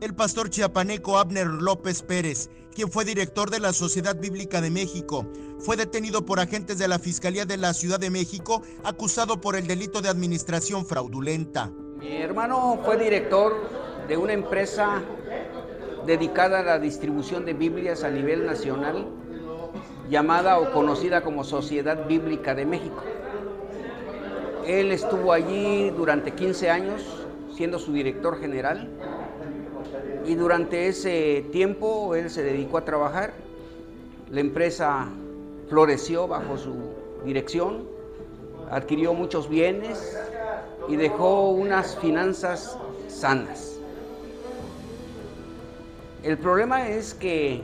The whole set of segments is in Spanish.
El pastor chiapaneco Abner López Pérez, quien fue director de la Sociedad Bíblica de México, fue detenido por agentes de la Fiscalía de la Ciudad de México acusado por el delito de administración fraudulenta. Mi hermano fue director de una empresa dedicada a la distribución de Biblias a nivel nacional, llamada o conocida como Sociedad Bíblica de México. Él estuvo allí durante 15 años siendo su director general y durante ese tiempo él se dedicó a trabajar. La empresa floreció bajo su dirección, adquirió muchos bienes y dejó unas finanzas sanas. El problema es que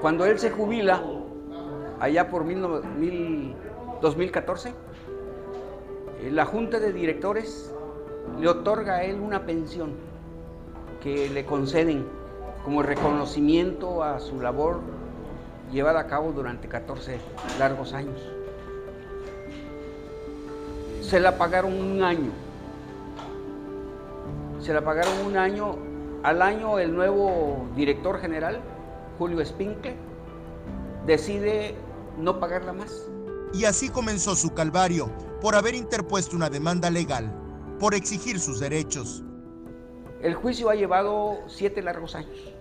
cuando él se jubila, allá por 2014, la junta de directores le otorga a él una pensión que le conceden como reconocimiento a su labor llevada a cabo durante 14 largos años. Se la pagaron un año. Se la pagaron un año. Al año el nuevo director general, Julio Espincle, decide no pagarla más. Y así comenzó su calvario por haber interpuesto una demanda legal, por exigir sus derechos. El juicio ha llevado siete largos años,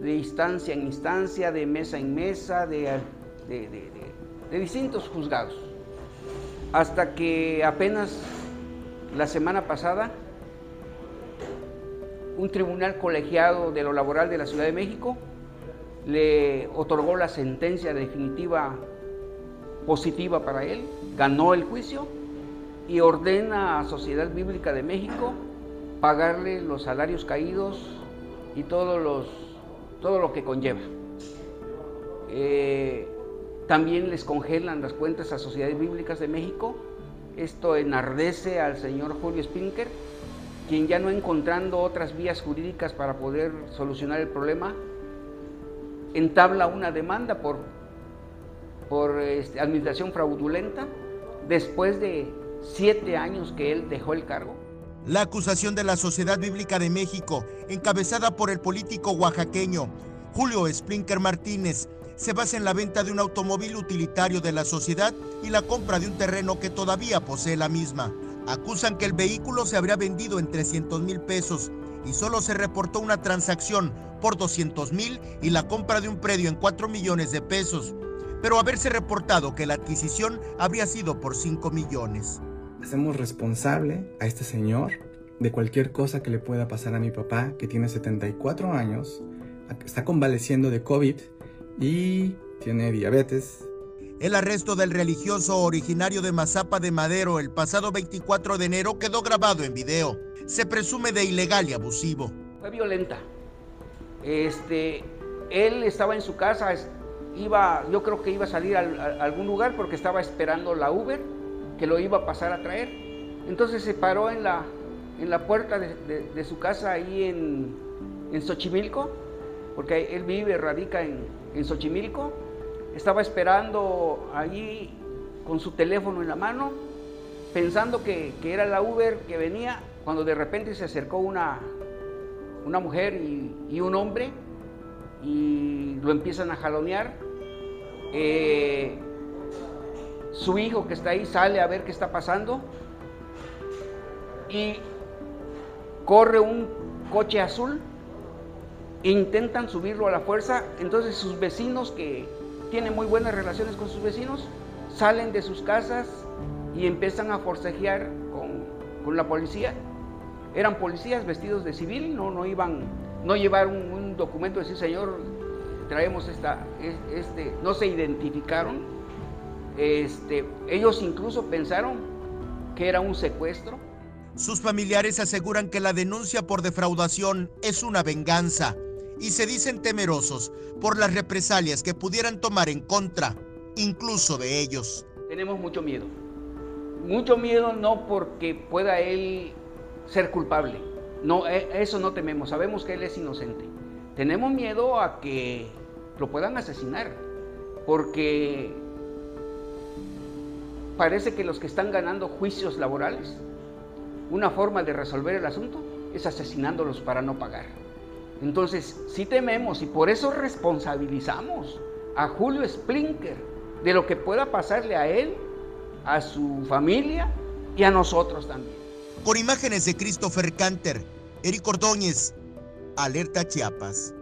de instancia en instancia, de mesa en mesa, de, de, distintos juzgados, hasta que apenas la semana pasada un tribunal colegiado de lo laboral de la Ciudad de México le otorgó la sentencia definitiva positiva para él, ganó el juicio y ordena a Sociedad Bíblica de México pagarle los salarios caídos y los, todo lo que conlleva. Eh, también les congelan las cuentas a Sociedades Bíblicas de México. Esto enardece al señor Julio Spinker, quien ya no encontrando otras vías jurídicas para poder solucionar el problema, entabla una demanda por, por este, administración fraudulenta después de siete años que él dejó el cargo. La acusación de la Sociedad Bíblica de México, encabezada por el político oaxaqueño Julio Splinker Martínez, se basa en la venta de un automóvil utilitario de la sociedad y la compra de un terreno que todavía posee la misma. Acusan que el vehículo se habría vendido en 300 mil pesos y solo se reportó una transacción por 200 mil y la compra de un predio en 4 millones de pesos, pero haberse reportado que la adquisición habría sido por 5 millones. Hacemos responsable a este señor de cualquier cosa que le pueda pasar a mi papá, que tiene 74 años, está convaleciendo de COVID y tiene diabetes. El arresto del religioso originario de Mazapa de Madero el pasado 24 de enero quedó grabado en video. Se presume de ilegal y abusivo. Fue violenta. Este, él estaba en su casa, iba, yo creo que iba a salir a algún lugar porque estaba esperando la Uber que lo iba a pasar a traer. Entonces se paró en la, en la puerta de, su casa ahí en, en, Xochimilco, porque él vive, radica en, en Xochimilco. Estaba esperando allí con su teléfono en la mano, pensando que, que, era la Uber que venía, cuando de repente se acercó una, una mujer y, un hombre y lo empiezan a jalonear. Eh, su hijo que está ahí sale a ver qué está pasando y corre un coche azul, intentan subirlo a la fuerza, entonces sus vecinos que tienen muy buenas relaciones con sus vecinos, salen de sus casas y empiezan a forcejear con, la policía. Eran policías vestidos de civil, no, no iban, no llevaron un, documento de decir, señor, traemos esta, este, no se identificaron este, ellos incluso pensaron que era un secuestro. Sus familiares aseguran que la denuncia por defraudación es una venganza y se dicen temerosos por las represalias que pudieran tomar en contra, incluso de ellos. Tenemos mucho miedo. Mucho miedo no porque pueda él ser culpable. No, e, eso no tememos. Sabemos que él es inocente. Tenemos miedo a que lo puedan asesinar. Porque parece que los que están ganando juicios laborales, una forma de resolver el asunto es asesinándolos para no pagar. Entonces, sí tememos y por eso responsabilizamos a Julio Splinker de lo que pueda pasarle a él, a su familia y a nosotros también. Con imágenes de Christopher Canter, Eric Ordóñez, Alerta Chiapas.